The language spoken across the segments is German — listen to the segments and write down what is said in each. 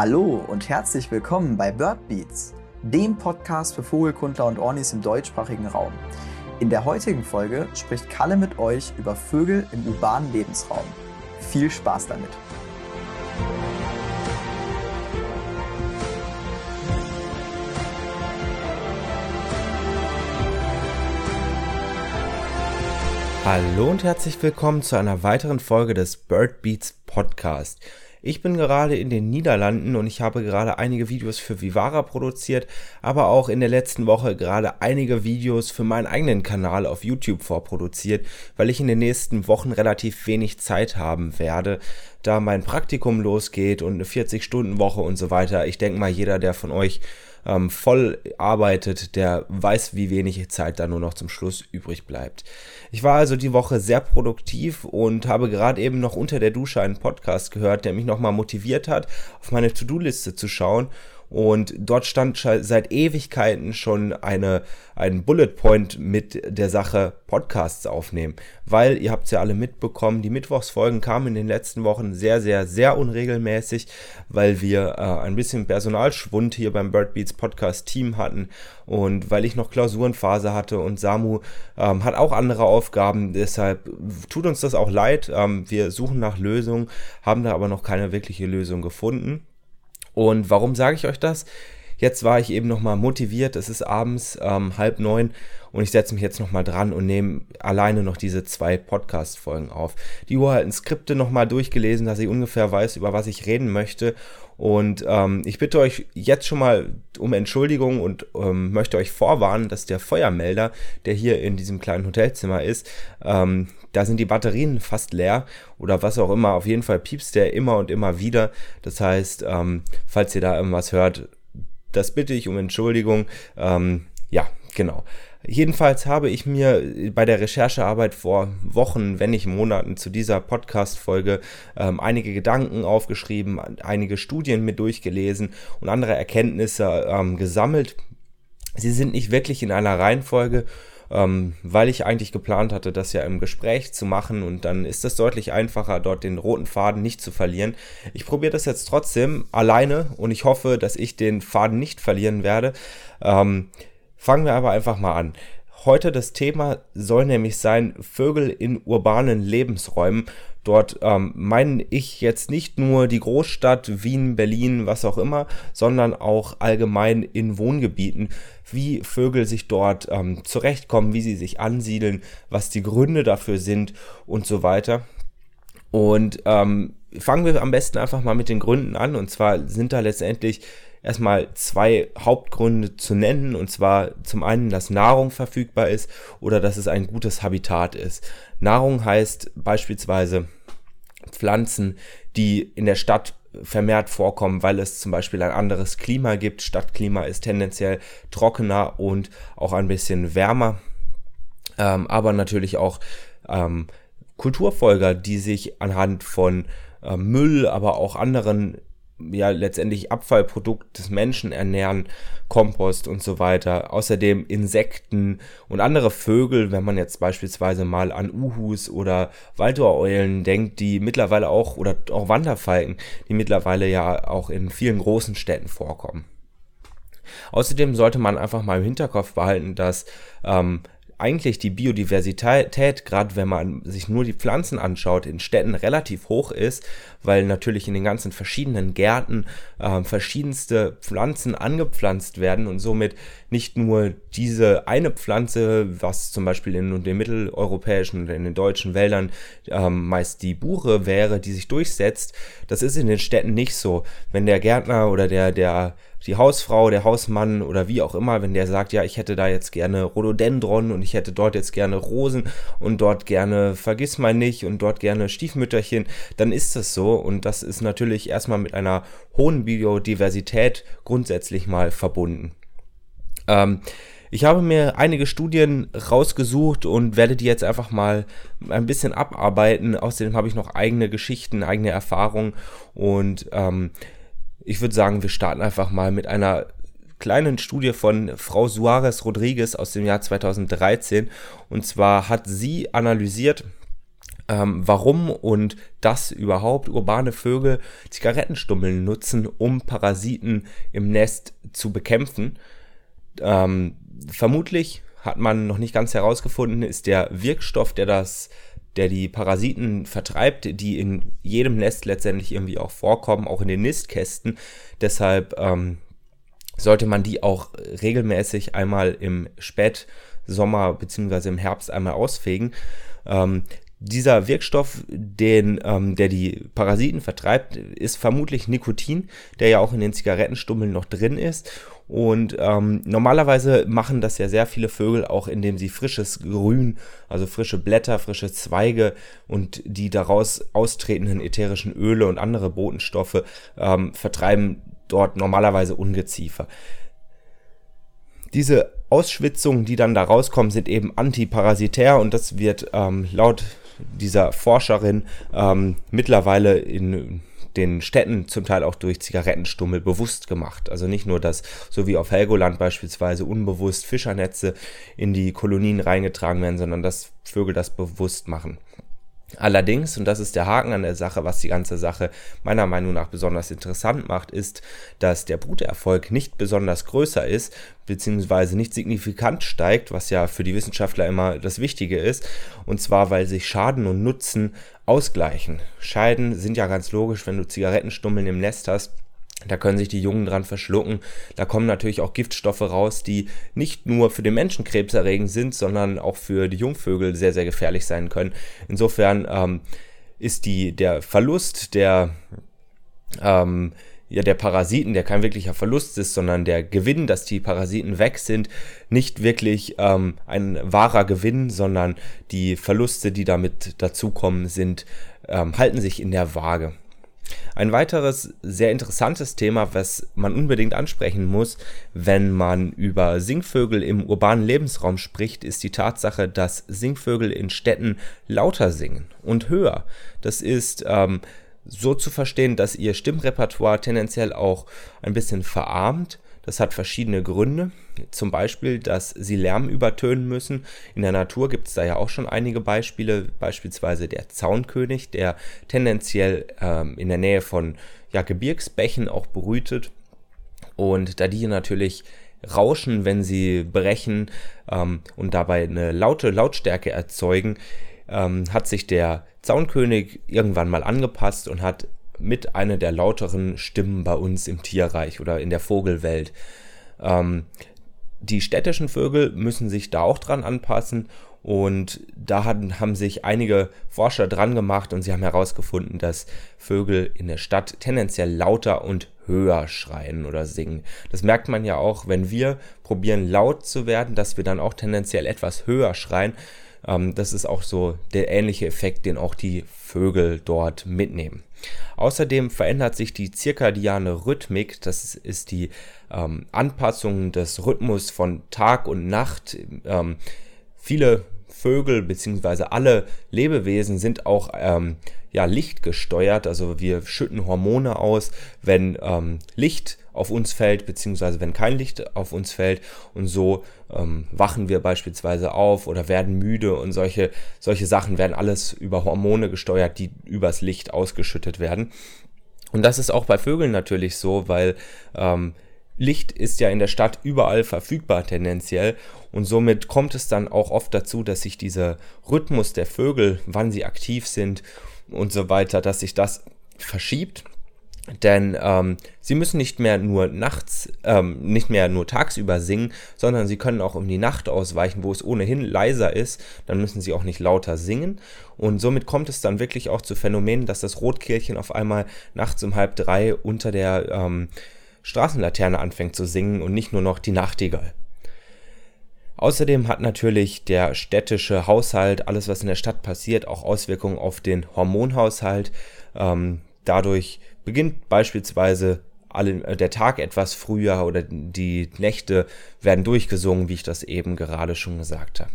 Hallo und herzlich willkommen bei Birdbeats, dem Podcast für Vogelkundler und Ornis im deutschsprachigen Raum. In der heutigen Folge spricht Kalle mit euch über Vögel im urbanen Lebensraum. Viel Spaß damit! Hallo und herzlich willkommen zu einer weiteren Folge des Birdbeats Podcast. Ich bin gerade in den Niederlanden und ich habe gerade einige Videos für Vivara produziert, aber auch in der letzten Woche gerade einige Videos für meinen eigenen Kanal auf YouTube vorproduziert, weil ich in den nächsten Wochen relativ wenig Zeit haben werde, da mein Praktikum losgeht und eine 40-Stunden-Woche und so weiter. Ich denke mal, jeder, der von euch ähm, voll arbeitet, der weiß, wie wenig Zeit da nur noch zum Schluss übrig bleibt. Ich war also die Woche sehr produktiv und habe gerade eben noch unter der Dusche einen Podcast gehört, der mich nochmal motiviert hat, auf meine To-Do-Liste zu schauen und dort stand seit Ewigkeiten schon eine, ein Bullet Point mit der Sache Podcasts aufnehmen. Weil, ihr habt es ja alle mitbekommen, die Mittwochsfolgen kamen in den letzten Wochen sehr, sehr, sehr unregelmäßig, weil wir äh, ein bisschen Personalschwund hier beim Birdbeats Podcast Team hatten und weil ich noch Klausurenphase hatte und Samu ähm, hat auch andere Aufgaben. Deshalb tut uns das auch leid. Ähm, wir suchen nach Lösungen, haben da aber noch keine wirkliche Lösung gefunden. Und warum sage ich euch das? Jetzt war ich eben nochmal motiviert. Es ist abends ähm, halb neun und ich setze mich jetzt nochmal dran und nehme alleine noch diese zwei Podcast-Folgen auf. Die uralten Skripte nochmal durchgelesen, dass ich ungefähr weiß, über was ich reden möchte. Und ähm, ich bitte euch jetzt schon mal um Entschuldigung und ähm, möchte euch vorwarnen, dass der Feuermelder, der hier in diesem kleinen Hotelzimmer ist, ähm, da sind die Batterien fast leer oder was auch immer. Auf jeden Fall piepst der immer und immer wieder. Das heißt, ähm, falls ihr da irgendwas hört, das bitte ich um Entschuldigung. Ähm, ja, genau. Jedenfalls habe ich mir bei der Recherchearbeit vor Wochen, wenn nicht Monaten zu dieser Podcast-Folge ähm, einige Gedanken aufgeschrieben, einige Studien mit durchgelesen und andere Erkenntnisse ähm, gesammelt. Sie sind nicht wirklich in einer Reihenfolge ähm, weil ich eigentlich geplant hatte, das ja im Gespräch zu machen und dann ist es deutlich einfacher, dort den roten Faden nicht zu verlieren. Ich probiere das jetzt trotzdem alleine und ich hoffe, dass ich den Faden nicht verlieren werde. Ähm, fangen wir aber einfach mal an. Heute das Thema soll nämlich sein Vögel in urbanen Lebensräumen. Dort ähm, meine ich jetzt nicht nur die Großstadt Wien, Berlin, was auch immer, sondern auch allgemein in Wohngebieten, wie Vögel sich dort ähm, zurechtkommen, wie sie sich ansiedeln, was die Gründe dafür sind und so weiter. Und ähm, fangen wir am besten einfach mal mit den Gründen an. Und zwar sind da letztendlich erstmal zwei Hauptgründe zu nennen. Und zwar zum einen, dass Nahrung verfügbar ist oder dass es ein gutes Habitat ist. Nahrung heißt beispielsweise Pflanzen, die in der Stadt vermehrt vorkommen, weil es zum Beispiel ein anderes Klima gibt. Stadtklima ist tendenziell trockener und auch ein bisschen wärmer. Ähm, aber natürlich auch ähm, Kulturfolger, die sich anhand von äh, Müll, aber auch anderen ja letztendlich Abfallprodukt des Menschen ernähren, Kompost und so weiter. Außerdem Insekten und andere Vögel, wenn man jetzt beispielsweise mal an Uhus oder Waldohreulen denkt, die mittlerweile auch, oder auch Wanderfalken, die mittlerweile ja auch in vielen großen Städten vorkommen. Außerdem sollte man einfach mal im Hinterkopf behalten, dass ähm, eigentlich die Biodiversität, gerade wenn man sich nur die Pflanzen anschaut, in Städten relativ hoch ist, weil natürlich in den ganzen verschiedenen Gärten äh, verschiedenste Pflanzen angepflanzt werden und somit nicht nur diese eine Pflanze, was zum Beispiel in den mitteleuropäischen oder in den deutschen Wäldern ähm, meist die Buche wäre, die sich durchsetzt, das ist in den Städten nicht so. Wenn der Gärtner oder der, der die Hausfrau, der Hausmann oder wie auch immer, wenn der sagt, ja, ich hätte da jetzt gerne Rhododendron und ich hätte dort jetzt gerne Rosen und dort gerne Vergissmeinnicht und dort gerne Stiefmütterchen, dann ist das so und das ist natürlich erstmal mit einer hohen Biodiversität grundsätzlich mal verbunden. Ähm, ich habe mir einige Studien rausgesucht und werde die jetzt einfach mal ein bisschen abarbeiten. Außerdem habe ich noch eigene Geschichten, eigene Erfahrungen und ähm, ich würde sagen, wir starten einfach mal mit einer kleinen Studie von Frau Suarez Rodriguez aus dem Jahr 2013. Und zwar hat sie analysiert, ähm, warum und dass überhaupt urbane Vögel Zigarettenstummeln nutzen, um Parasiten im Nest zu bekämpfen. Ähm, vermutlich hat man noch nicht ganz herausgefunden, ist der Wirkstoff, der das der die Parasiten vertreibt, die in jedem Nest letztendlich irgendwie auch vorkommen, auch in den Nistkästen. Deshalb ähm, sollte man die auch regelmäßig einmal im Spätsommer bzw. im Herbst einmal ausfegen. Ähm, dieser Wirkstoff, den, ähm, der die Parasiten vertreibt, ist vermutlich Nikotin, der ja auch in den Zigarettenstummeln noch drin ist. Und ähm, normalerweise machen das ja sehr viele Vögel auch, indem sie frisches Grün, also frische Blätter, frische Zweige und die daraus austretenden ätherischen Öle und andere Botenstoffe ähm, vertreiben dort normalerweise Ungeziefer. Diese Ausschwitzungen, die dann da rauskommen, sind eben antiparasitär und das wird ähm, laut dieser Forscherin ähm, mittlerweile in den Städten zum Teil auch durch Zigarettenstummel bewusst gemacht. Also nicht nur, dass so wie auf Helgoland beispielsweise unbewusst Fischernetze in die Kolonien reingetragen werden, sondern dass Vögel das bewusst machen. Allerdings, und das ist der Haken an der Sache, was die ganze Sache meiner Meinung nach besonders interessant macht, ist, dass der Bruterfolg nicht besonders größer ist, beziehungsweise nicht signifikant steigt, was ja für die Wissenschaftler immer das Wichtige ist, und zwar, weil sich Schaden und Nutzen ausgleichen. Scheiden sind ja ganz logisch, wenn du Zigarettenstummeln im Nest hast, da können sich die Jungen dran verschlucken. Da kommen natürlich auch Giftstoffe raus, die nicht nur für den Menschen krebserregend sind, sondern auch für die Jungvögel sehr, sehr gefährlich sein können. Insofern ähm, ist die, der Verlust der, ähm, ja, der Parasiten, der kein wirklicher Verlust ist, sondern der Gewinn, dass die Parasiten weg sind, nicht wirklich ähm, ein wahrer Gewinn, sondern die Verluste, die damit dazukommen, sind, ähm, halten sich in der Waage. Ein weiteres sehr interessantes Thema, was man unbedingt ansprechen muss, wenn man über Singvögel im urbanen Lebensraum spricht, ist die Tatsache, dass Singvögel in Städten lauter singen und höher. Das ist ähm, so zu verstehen, dass ihr Stimmrepertoire tendenziell auch ein bisschen verarmt das hat verschiedene Gründe. Zum Beispiel, dass sie Lärm übertönen müssen. In der Natur gibt es da ja auch schon einige Beispiele, beispielsweise der Zaunkönig, der tendenziell ähm, in der Nähe von ja, Gebirgsbächen auch brütet. Und da die natürlich rauschen, wenn sie brechen ähm, und dabei eine laute Lautstärke erzeugen, ähm, hat sich der Zaunkönig irgendwann mal angepasst und hat mit einer der lauteren Stimmen bei uns im Tierreich oder in der Vogelwelt. Ähm, die städtischen Vögel müssen sich da auch dran anpassen und da haben, haben sich einige Forscher dran gemacht und sie haben herausgefunden, dass Vögel in der Stadt tendenziell lauter und höher schreien oder singen. Das merkt man ja auch, wenn wir probieren laut zu werden, dass wir dann auch tendenziell etwas höher schreien. Ähm, das ist auch so der ähnliche Effekt, den auch die Vögel dort mitnehmen. Außerdem verändert sich die zirkadiane Rhythmik, das ist die ähm, Anpassung des Rhythmus von Tag und Nacht. Ähm, viele Vögel bzw. alle Lebewesen sind auch ähm, ja, lichtgesteuert, also wir schütten Hormone aus, wenn ähm, Licht auf uns fällt, beziehungsweise wenn kein Licht auf uns fällt. Und so ähm, wachen wir beispielsweise auf oder werden müde und solche, solche Sachen werden alles über Hormone gesteuert, die übers Licht ausgeschüttet werden. Und das ist auch bei Vögeln natürlich so, weil ähm, Licht ist ja in der Stadt überall verfügbar tendenziell und somit kommt es dann auch oft dazu, dass sich dieser Rhythmus der Vögel, wann sie aktiv sind und so weiter, dass sich das verschiebt denn ähm, sie müssen nicht mehr nur nachts, ähm, nicht mehr nur tagsüber singen, sondern sie können auch um die Nacht ausweichen, wo es ohnehin leiser ist. Dann müssen sie auch nicht lauter singen. Und somit kommt es dann wirklich auch zu Phänomenen, dass das Rotkehlchen auf einmal nachts um halb drei unter der ähm, Straßenlaterne anfängt zu singen und nicht nur noch die Nachtigall. Außerdem hat natürlich der städtische Haushalt, alles was in der Stadt passiert, auch Auswirkungen auf den Hormonhaushalt. Ähm, dadurch beginnt beispielsweise alle, äh, der Tag etwas früher oder die Nächte werden durchgesungen, wie ich das eben gerade schon gesagt habe.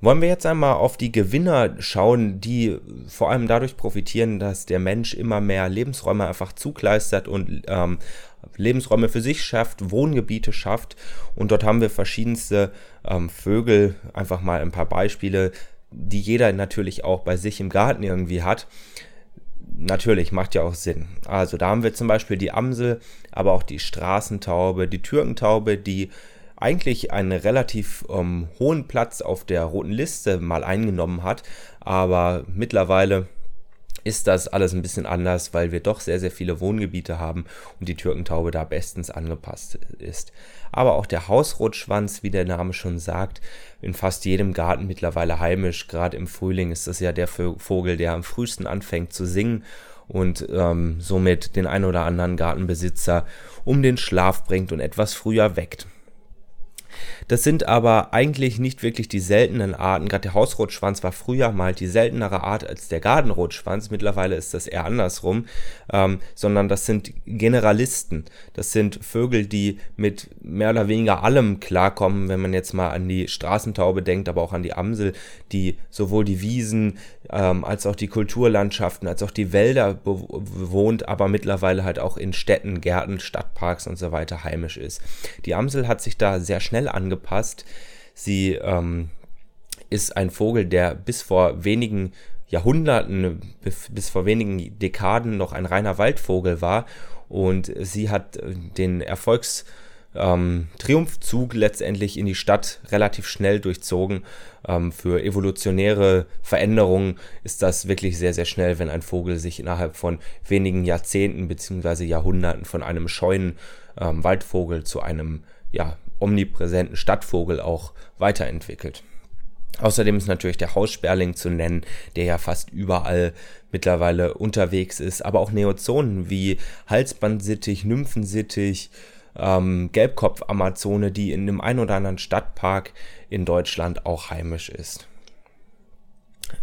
Wollen wir jetzt einmal auf die Gewinner schauen, die vor allem dadurch profitieren, dass der Mensch immer mehr Lebensräume einfach zukleistert und ähm, Lebensräume für sich schafft, Wohngebiete schafft. Und dort haben wir verschiedenste ähm, Vögel, einfach mal ein paar Beispiele. die jeder natürlich auch bei sich im Garten irgendwie hat. Natürlich, macht ja auch Sinn. Also da haben wir zum Beispiel die Amsel, aber auch die Straßentaube, die Türkentaube, die eigentlich einen relativ ähm, hohen Platz auf der roten Liste mal eingenommen hat, aber mittlerweile ist das alles ein bisschen anders, weil wir doch sehr, sehr viele Wohngebiete haben und die Türkentaube da bestens angepasst ist. Aber auch der Hausrotschwanz, wie der Name schon sagt, in fast jedem Garten mittlerweile heimisch. Gerade im Frühling ist das ja der Vogel, der am frühesten anfängt zu singen und ähm, somit den ein oder anderen Gartenbesitzer um den Schlaf bringt und etwas früher weckt. Das sind aber eigentlich nicht wirklich die seltenen Arten. Gerade der Hausrotschwanz war früher mal die seltenere Art als der Gartenrotschwanz. Mittlerweile ist das eher andersrum, ähm, sondern das sind Generalisten. Das sind Vögel, die mit mehr oder weniger allem klarkommen, wenn man jetzt mal an die Straßentaube denkt, aber auch an die Amsel, die sowohl die Wiesen ähm, als auch die Kulturlandschaften, als auch die Wälder bewohnt, aber mittlerweile halt auch in Städten, Gärten, Stadtparks und so weiter heimisch ist. Die Amsel hat sich da sehr schnell angepasst. Sie ähm, ist ein Vogel, der bis vor wenigen Jahrhunderten, bis vor wenigen Dekaden noch ein reiner Waldvogel war und sie hat äh, den Erfolgs ähm, letztendlich in die Stadt relativ schnell durchzogen. Ähm, für evolutionäre Veränderungen ist das wirklich sehr, sehr schnell, wenn ein Vogel sich innerhalb von wenigen Jahrzehnten bzw. Jahrhunderten von einem scheuen ähm, Waldvogel zu einem ja, omnipräsenten Stadtvogel auch weiterentwickelt. Außerdem ist natürlich der Haussperling zu nennen, der ja fast überall mittlerweile unterwegs ist, aber auch Neozonen wie Halsbandsittich, Nymphensittich, ähm, Gelbkopf-Amazone, die in dem einen oder anderen Stadtpark in Deutschland auch heimisch ist.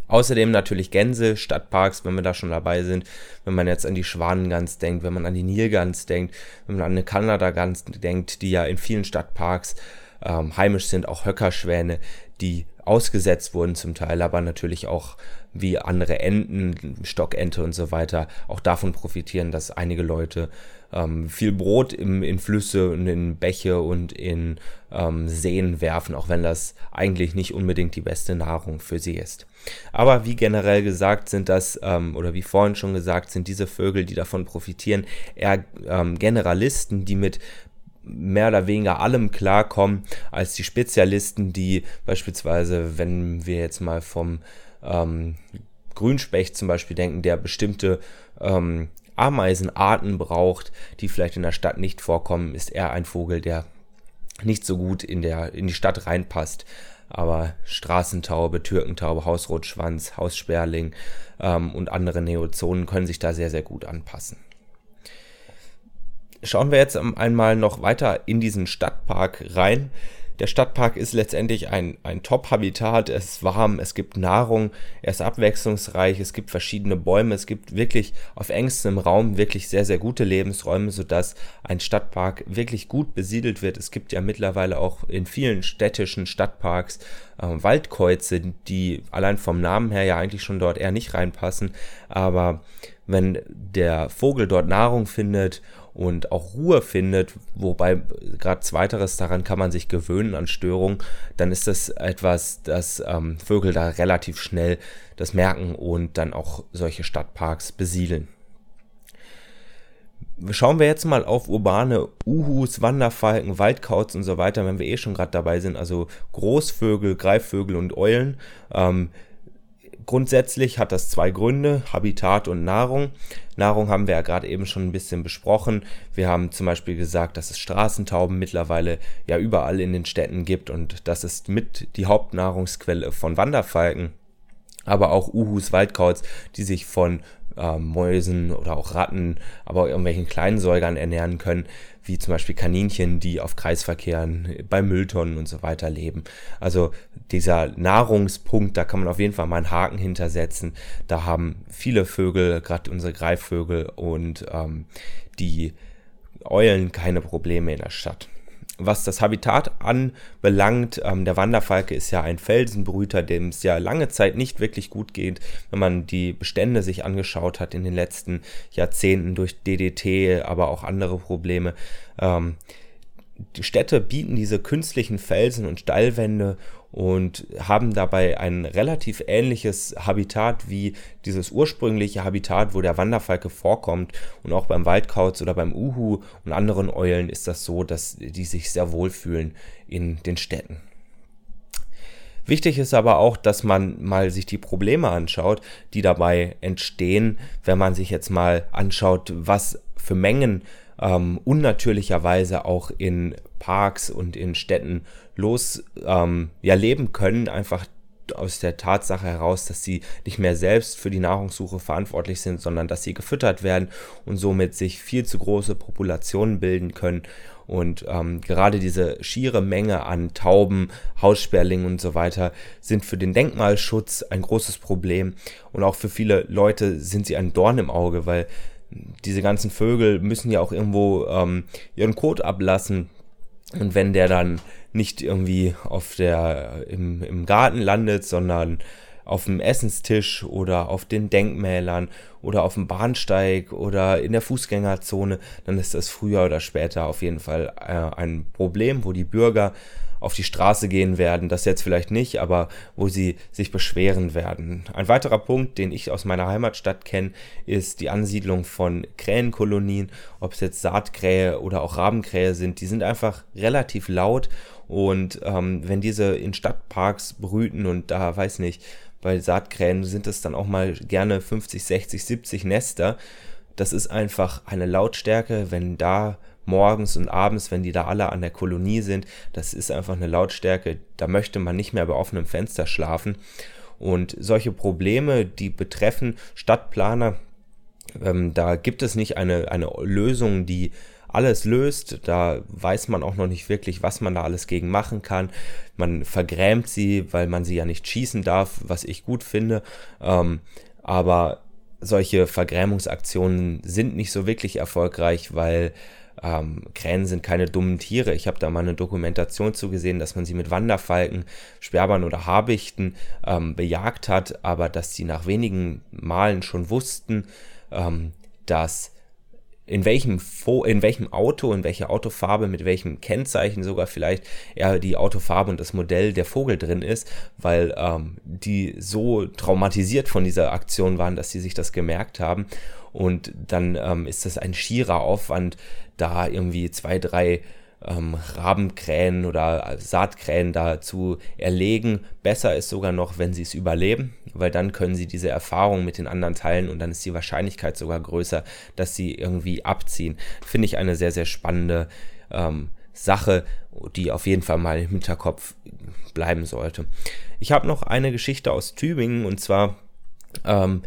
Außerdem natürlich Gänse, Stadtparks, wenn wir da schon dabei sind. Wenn man jetzt an die Schwanengans denkt, wenn man an die Nilgans denkt, wenn man an eine Kanadagans denkt, die ja in vielen Stadtparks ähm, heimisch sind, auch Höckerschwäne, die ausgesetzt wurden zum Teil, aber natürlich auch wie andere Enten, Stockente und so weiter, auch davon profitieren, dass einige Leute ähm, viel Brot im, in Flüsse und in Bäche und in ähm, Seen werfen, auch wenn das eigentlich nicht unbedingt die beste Nahrung für sie ist. Aber wie generell gesagt sind das, ähm, oder wie vorhin schon gesagt, sind diese Vögel, die davon profitieren, eher ähm, Generalisten, die mit mehr oder weniger allem klarkommen als die Spezialisten, die beispielsweise, wenn wir jetzt mal vom ähm, Grünspecht zum Beispiel denken, der bestimmte ähm, Ameisenarten braucht, die vielleicht in der Stadt nicht vorkommen, ist er ein Vogel, der nicht so gut in, der, in die Stadt reinpasst. Aber Straßentaube, Türkentaube, Hausrotschwanz, Haussperling ähm, und andere Neozonen können sich da sehr, sehr gut anpassen. Schauen wir jetzt einmal noch weiter in diesen Stadtpark rein. Der Stadtpark ist letztendlich ein, ein Top-Habitat. Es ist warm, es gibt Nahrung, er ist abwechslungsreich, es gibt verschiedene Bäume, es gibt wirklich auf engstem Raum wirklich sehr, sehr gute Lebensräume, sodass ein Stadtpark wirklich gut besiedelt wird. Es gibt ja mittlerweile auch in vielen städtischen Stadtparks äh, Waldkäuze, die allein vom Namen her ja eigentlich schon dort eher nicht reinpassen. Aber wenn der Vogel dort Nahrung findet und auch Ruhe findet, wobei gerade zweiteres daran kann man sich gewöhnen an Störungen, dann ist das etwas, das ähm, Vögel da relativ schnell das merken und dann auch solche Stadtparks besiedeln. Schauen wir jetzt mal auf urbane Uhus, Wanderfalken, Waldkauz und so weiter, wenn wir eh schon gerade dabei sind, also Großvögel, Greifvögel und Eulen. Ähm, Grundsätzlich hat das zwei Gründe, Habitat und Nahrung. Nahrung haben wir ja gerade eben schon ein bisschen besprochen. Wir haben zum Beispiel gesagt, dass es Straßentauben mittlerweile ja überall in den Städten gibt und das ist mit die Hauptnahrungsquelle von Wanderfalken. Aber auch Uhus, Waldkauz, die sich von äh, Mäusen oder auch Ratten, aber auch irgendwelchen kleinen Säugern ernähren können, wie zum Beispiel Kaninchen, die auf Kreisverkehren bei Mülltonnen und so weiter leben. Also dieser Nahrungspunkt, da kann man auf jeden Fall mal einen Haken hintersetzen. Da haben viele Vögel, gerade unsere Greifvögel und ähm, die Eulen keine Probleme in der Stadt was das Habitat anbelangt, ähm, der Wanderfalke ist ja ein Felsenbrüter, dem es ja lange Zeit nicht wirklich gut geht, wenn man die Bestände sich angeschaut hat in den letzten Jahrzehnten durch DDT, aber auch andere Probleme. Ähm, die Städte bieten diese künstlichen Felsen und Steilwände und haben dabei ein relativ ähnliches Habitat wie dieses ursprüngliche Habitat, wo der Wanderfalke vorkommt. Und auch beim Waldkauz oder beim Uhu und anderen Eulen ist das so, dass die sich sehr wohlfühlen in den Städten. Wichtig ist aber auch, dass man mal sich die Probleme anschaut, die dabei entstehen, wenn man sich jetzt mal anschaut, was für Mengen ähm, unnatürlicherweise auch in Parks und in Städten los ähm, ja, leben können, einfach aus der Tatsache heraus, dass sie nicht mehr selbst für die Nahrungssuche verantwortlich sind, sondern dass sie gefüttert werden und somit sich viel zu große Populationen bilden können. Und ähm, gerade diese schiere Menge an Tauben, Haussperlingen und so weiter sind für den Denkmalschutz ein großes Problem. Und auch für viele Leute sind sie ein Dorn im Auge, weil diese ganzen Vögel müssen ja auch irgendwo ähm, ihren Kot ablassen. Und wenn der dann nicht irgendwie auf der, im, im Garten landet, sondern auf dem Essenstisch oder auf den Denkmälern oder auf dem Bahnsteig oder in der Fußgängerzone, dann ist das früher oder später auf jeden Fall äh, ein Problem, wo die Bürger auf die Straße gehen werden, das jetzt vielleicht nicht, aber wo sie sich beschweren werden. Ein weiterer Punkt, den ich aus meiner Heimatstadt kenne, ist die Ansiedlung von Krähenkolonien, ob es jetzt Saatkrähe oder auch Rabenkrähe sind, die sind einfach relativ laut und ähm, wenn diese in Stadtparks brüten und da weiß nicht, bei Saatkrähen sind es dann auch mal gerne 50, 60, 70 Nester. Das ist einfach eine Lautstärke, wenn da morgens und abends, wenn die da alle an der Kolonie sind, das ist einfach eine Lautstärke, da möchte man nicht mehr bei offenem Fenster schlafen. Und solche Probleme, die betreffen Stadtplaner, ähm, da gibt es nicht eine, eine Lösung, die alles löst. Da weiß man auch noch nicht wirklich, was man da alles gegen machen kann. Man vergrämt sie, weil man sie ja nicht schießen darf, was ich gut finde. Ähm, aber solche Vergrämungsaktionen sind nicht so wirklich erfolgreich, weil ähm, Krähen sind keine dummen Tiere. Ich habe da mal eine Dokumentation zugesehen, dass man sie mit Wanderfalken, Sperrbern oder Habichten ähm, bejagt hat, aber dass sie nach wenigen Malen schon wussten, ähm, dass in welchem, Fo in welchem Auto, in welcher Autofarbe, mit welchem Kennzeichen sogar vielleicht eher die Autofarbe und das Modell der Vogel drin ist, weil ähm, die so traumatisiert von dieser Aktion waren, dass sie sich das gemerkt haben. Und dann ähm, ist das ein schierer Aufwand, da irgendwie zwei, drei ähm, Rabenkrähen oder Saatkrähen da zu erlegen. Besser ist sogar noch, wenn sie es überleben, weil dann können sie diese Erfahrung mit den anderen teilen und dann ist die Wahrscheinlichkeit sogar größer, dass sie irgendwie abziehen. Finde ich eine sehr, sehr spannende ähm, Sache, die auf jeden Fall mal im Hinterkopf bleiben sollte. Ich habe noch eine Geschichte aus Tübingen und zwar ähm,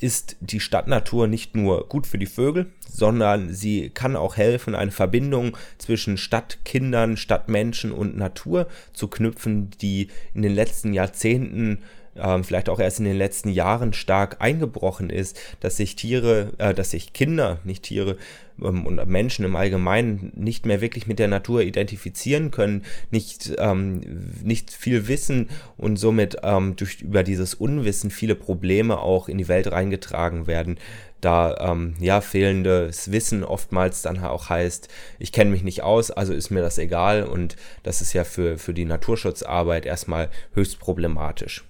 ist die Stadtnatur nicht nur gut für die Vögel, sondern sie kann auch helfen, eine Verbindung zwischen Stadtkindern, Stadtmenschen und Natur zu knüpfen, die in den letzten Jahrzehnten ähm, vielleicht auch erst in den letzten Jahren stark eingebrochen ist, dass sich Tiere, äh, dass sich Kinder, nicht Tiere ähm, und Menschen im Allgemeinen nicht mehr wirklich mit der Natur identifizieren können, nicht, ähm, nicht viel wissen und somit ähm, durch, über dieses Unwissen viele Probleme auch in die Welt reingetragen werden da ähm, ja fehlendes Wissen oftmals dann auch heißt, ich kenne mich nicht aus, also ist mir das egal und das ist ja für, für die Naturschutzarbeit erstmal höchst problematisch.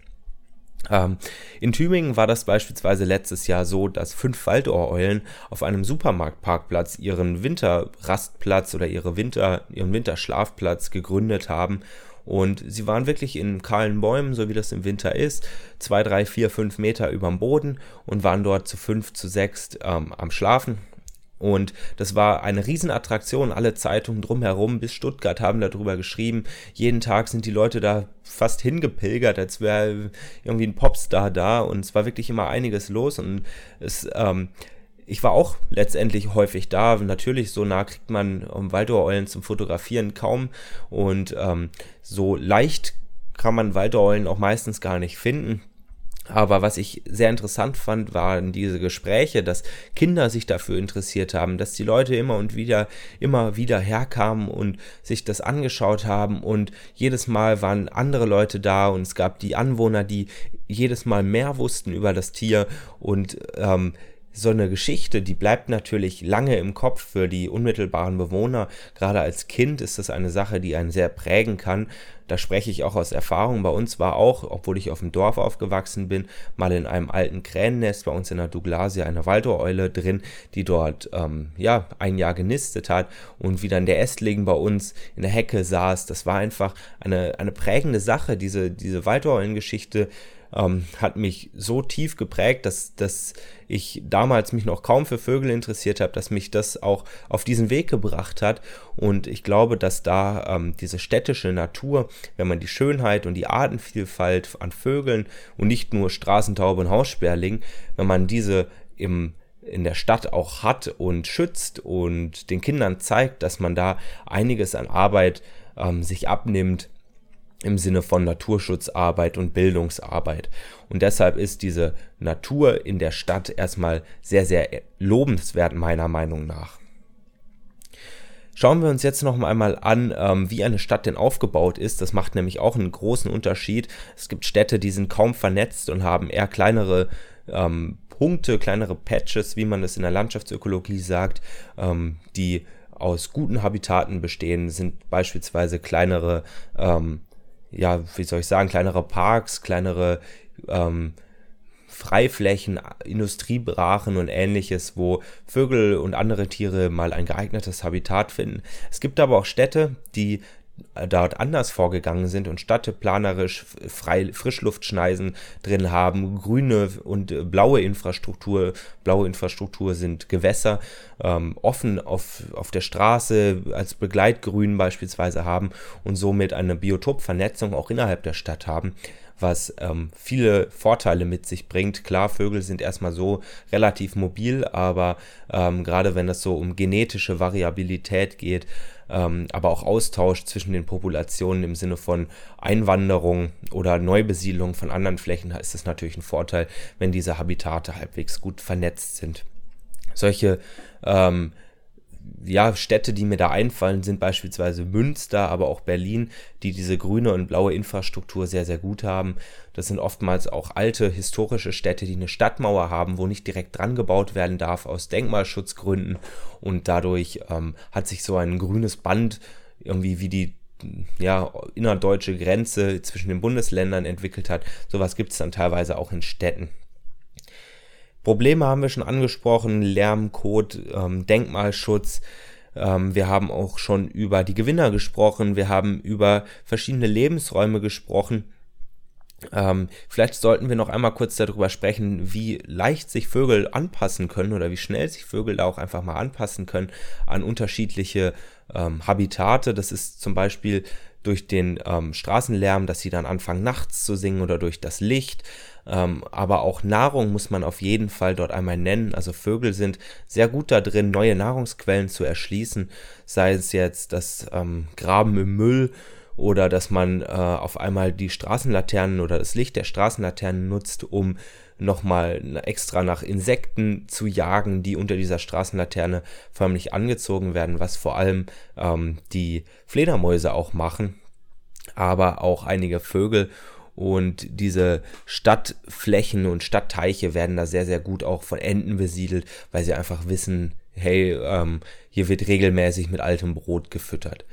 Ähm, in Tübingen war das beispielsweise letztes Jahr so, dass fünf Waldohreulen auf einem Supermarktparkplatz ihren Winterrastplatz oder ihre Winter, ihren Winterschlafplatz gegründet haben. Und sie waren wirklich in kahlen Bäumen, so wie das im Winter ist, zwei, drei, vier, fünf Meter über dem Boden und waren dort zu fünf, zu sechs ähm, am Schlafen und das war eine Riesenattraktion. Alle Zeitungen drumherum bis Stuttgart haben darüber geschrieben. Jeden Tag sind die Leute da fast hingepilgert, als wäre irgendwie ein Popstar da. Und es war wirklich immer einiges los. Und es, ähm, ich war auch letztendlich häufig da. Natürlich, so nah kriegt man um Waldoreulen zum Fotografieren kaum. Und ähm, so leicht kann man Waldoreulen auch meistens gar nicht finden. Aber was ich sehr interessant fand, waren diese Gespräche, dass Kinder sich dafür interessiert haben, dass die Leute immer und wieder, immer wieder herkamen und sich das angeschaut haben. Und jedes Mal waren andere Leute da und es gab die Anwohner, die jedes Mal mehr wussten über das Tier. Und ähm, so eine Geschichte, die bleibt natürlich lange im Kopf für die unmittelbaren Bewohner. Gerade als Kind ist das eine Sache, die einen sehr prägen kann. Da spreche ich auch aus Erfahrung. Bei uns war auch, obwohl ich auf dem Dorf aufgewachsen bin, mal in einem alten Kränennest bei uns in der Douglasia eine Waldoreule drin, die dort ähm, ja ein Jahr genistet hat und wie dann der Ästling bei uns in der Hecke saß. Das war einfach eine, eine prägende Sache, diese, diese Waldoreulengeschichte ähm, hat mich so tief geprägt, dass, dass ich damals mich noch kaum für Vögel interessiert habe, dass mich das auch auf diesen Weg gebracht hat. Und ich glaube, dass da ähm, diese städtische Natur, wenn man die Schönheit und die Artenvielfalt an Vögeln und nicht nur Straßentaube und Haussperling, wenn man diese im in der Stadt auch hat und schützt und den Kindern zeigt, dass man da einiges an Arbeit ähm, sich abnimmt, im Sinne von Naturschutzarbeit und Bildungsarbeit. Und deshalb ist diese Natur in der Stadt erstmal sehr, sehr lobenswert meiner Meinung nach. Schauen wir uns jetzt noch einmal an, ähm, wie eine Stadt denn aufgebaut ist. Das macht nämlich auch einen großen Unterschied. Es gibt Städte, die sind kaum vernetzt und haben eher kleinere ähm, Punkte, kleinere Patches, wie man es in der Landschaftsökologie sagt, ähm, die aus guten Habitaten bestehen, sind beispielsweise kleinere ähm, ja, wie soll ich sagen, kleinere Parks, kleinere ähm, Freiflächen, Industriebrachen und ähnliches, wo Vögel und andere Tiere mal ein geeignetes Habitat finden. Es gibt aber auch Städte, die dort anders vorgegangen sind und stadtplanerisch frei, Frischluftschneisen drin haben, grüne und blaue Infrastruktur. Blaue Infrastruktur sind Gewässer, ähm, offen auf, auf der Straße als Begleitgrün beispielsweise haben und somit eine Biotopvernetzung auch innerhalb der Stadt haben was ähm, viele Vorteile mit sich bringt. Klar, Vögel sind erstmal so relativ mobil, aber ähm, gerade wenn es so um genetische Variabilität geht, aber auch Austausch zwischen den Populationen im Sinne von Einwanderung oder Neubesiedlung von anderen Flächen ist es natürlich ein Vorteil, wenn diese Habitate halbwegs gut vernetzt sind. Solche ähm, ja, Städte, die mir da einfallen, sind beispielsweise Münster, aber auch Berlin, die diese grüne und blaue Infrastruktur sehr, sehr gut haben. Das sind oftmals auch alte historische Städte, die eine Stadtmauer haben, wo nicht direkt dran gebaut werden darf aus Denkmalschutzgründen. Und dadurch ähm, hat sich so ein grünes Band irgendwie wie die ja, innerdeutsche Grenze zwischen den Bundesländern entwickelt hat. Sowas gibt es dann teilweise auch in Städten. Probleme haben wir schon angesprochen, Lärmcode, ähm, Denkmalschutz. Ähm, wir haben auch schon über die Gewinner gesprochen, wir haben über verschiedene Lebensräume gesprochen. Ähm, vielleicht sollten wir noch einmal kurz darüber sprechen, wie leicht sich Vögel anpassen können oder wie schnell sich Vögel da auch einfach mal anpassen können an unterschiedliche ähm, Habitate. Das ist zum Beispiel durch den ähm, Straßenlärm, dass sie dann anfangen nachts zu singen oder durch das Licht. Ähm, aber auch Nahrung muss man auf jeden Fall dort einmal nennen. Also Vögel sind sehr gut da drin, neue Nahrungsquellen zu erschließen, sei es jetzt das ähm, Graben im Müll oder dass man äh, auf einmal die Straßenlaternen oder das Licht der Straßenlaternen nutzt, um nochmal extra nach Insekten zu jagen, die unter dieser Straßenlaterne förmlich angezogen werden, was vor allem ähm, die Fledermäuse auch machen, aber auch einige Vögel. Und diese Stadtflächen und Stadtteiche werden da sehr, sehr gut auch von Enten besiedelt, weil sie einfach wissen, hey, ähm, hier wird regelmäßig mit altem Brot gefüttert.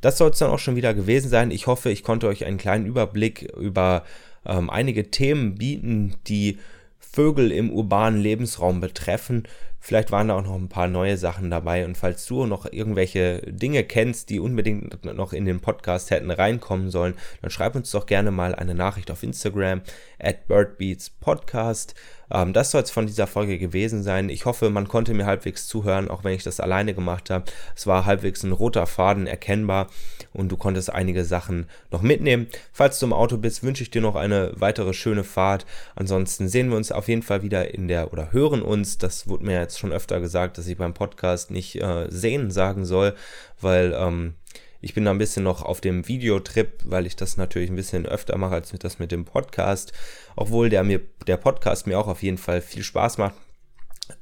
Das soll es dann auch schon wieder gewesen sein. Ich hoffe, ich konnte euch einen kleinen Überblick über ähm, einige Themen bieten, die Vögel im urbanen Lebensraum betreffen. Vielleicht waren da auch noch ein paar neue Sachen dabei. Und falls du noch irgendwelche Dinge kennst, die unbedingt noch in den Podcast hätten reinkommen sollen, dann schreib uns doch gerne mal eine Nachricht auf Instagram at birdbeatspodcast. Ähm, das soll es von dieser Folge gewesen sein. Ich hoffe, man konnte mir halbwegs zuhören, auch wenn ich das alleine gemacht habe. Es war halbwegs ein roter Faden erkennbar und du konntest einige Sachen noch mitnehmen. Falls du im Auto bist, wünsche ich dir noch eine weitere schöne Fahrt. Ansonsten sehen wir uns auf jeden Fall wieder in der oder hören uns. Das wurde mir jetzt schon öfter gesagt, dass ich beim Podcast nicht äh, sehen sagen soll, weil ähm, ich bin da ein bisschen noch auf dem Videotrip, weil ich das natürlich ein bisschen öfter mache als das mit dem Podcast. Obwohl der, mir, der Podcast mir auch auf jeden Fall viel Spaß macht.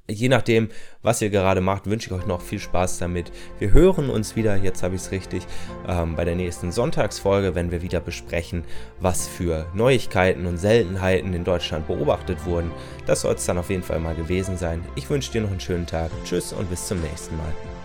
Je nachdem, was ihr gerade macht, wünsche ich euch noch viel Spaß damit. Wir hören uns wieder, jetzt habe ich es richtig, ähm, bei der nächsten Sonntagsfolge, wenn wir wieder besprechen, was für Neuigkeiten und Seltenheiten in Deutschland beobachtet wurden. Das soll es dann auf jeden Fall mal gewesen sein. Ich wünsche dir noch einen schönen Tag. Tschüss und bis zum nächsten Mal.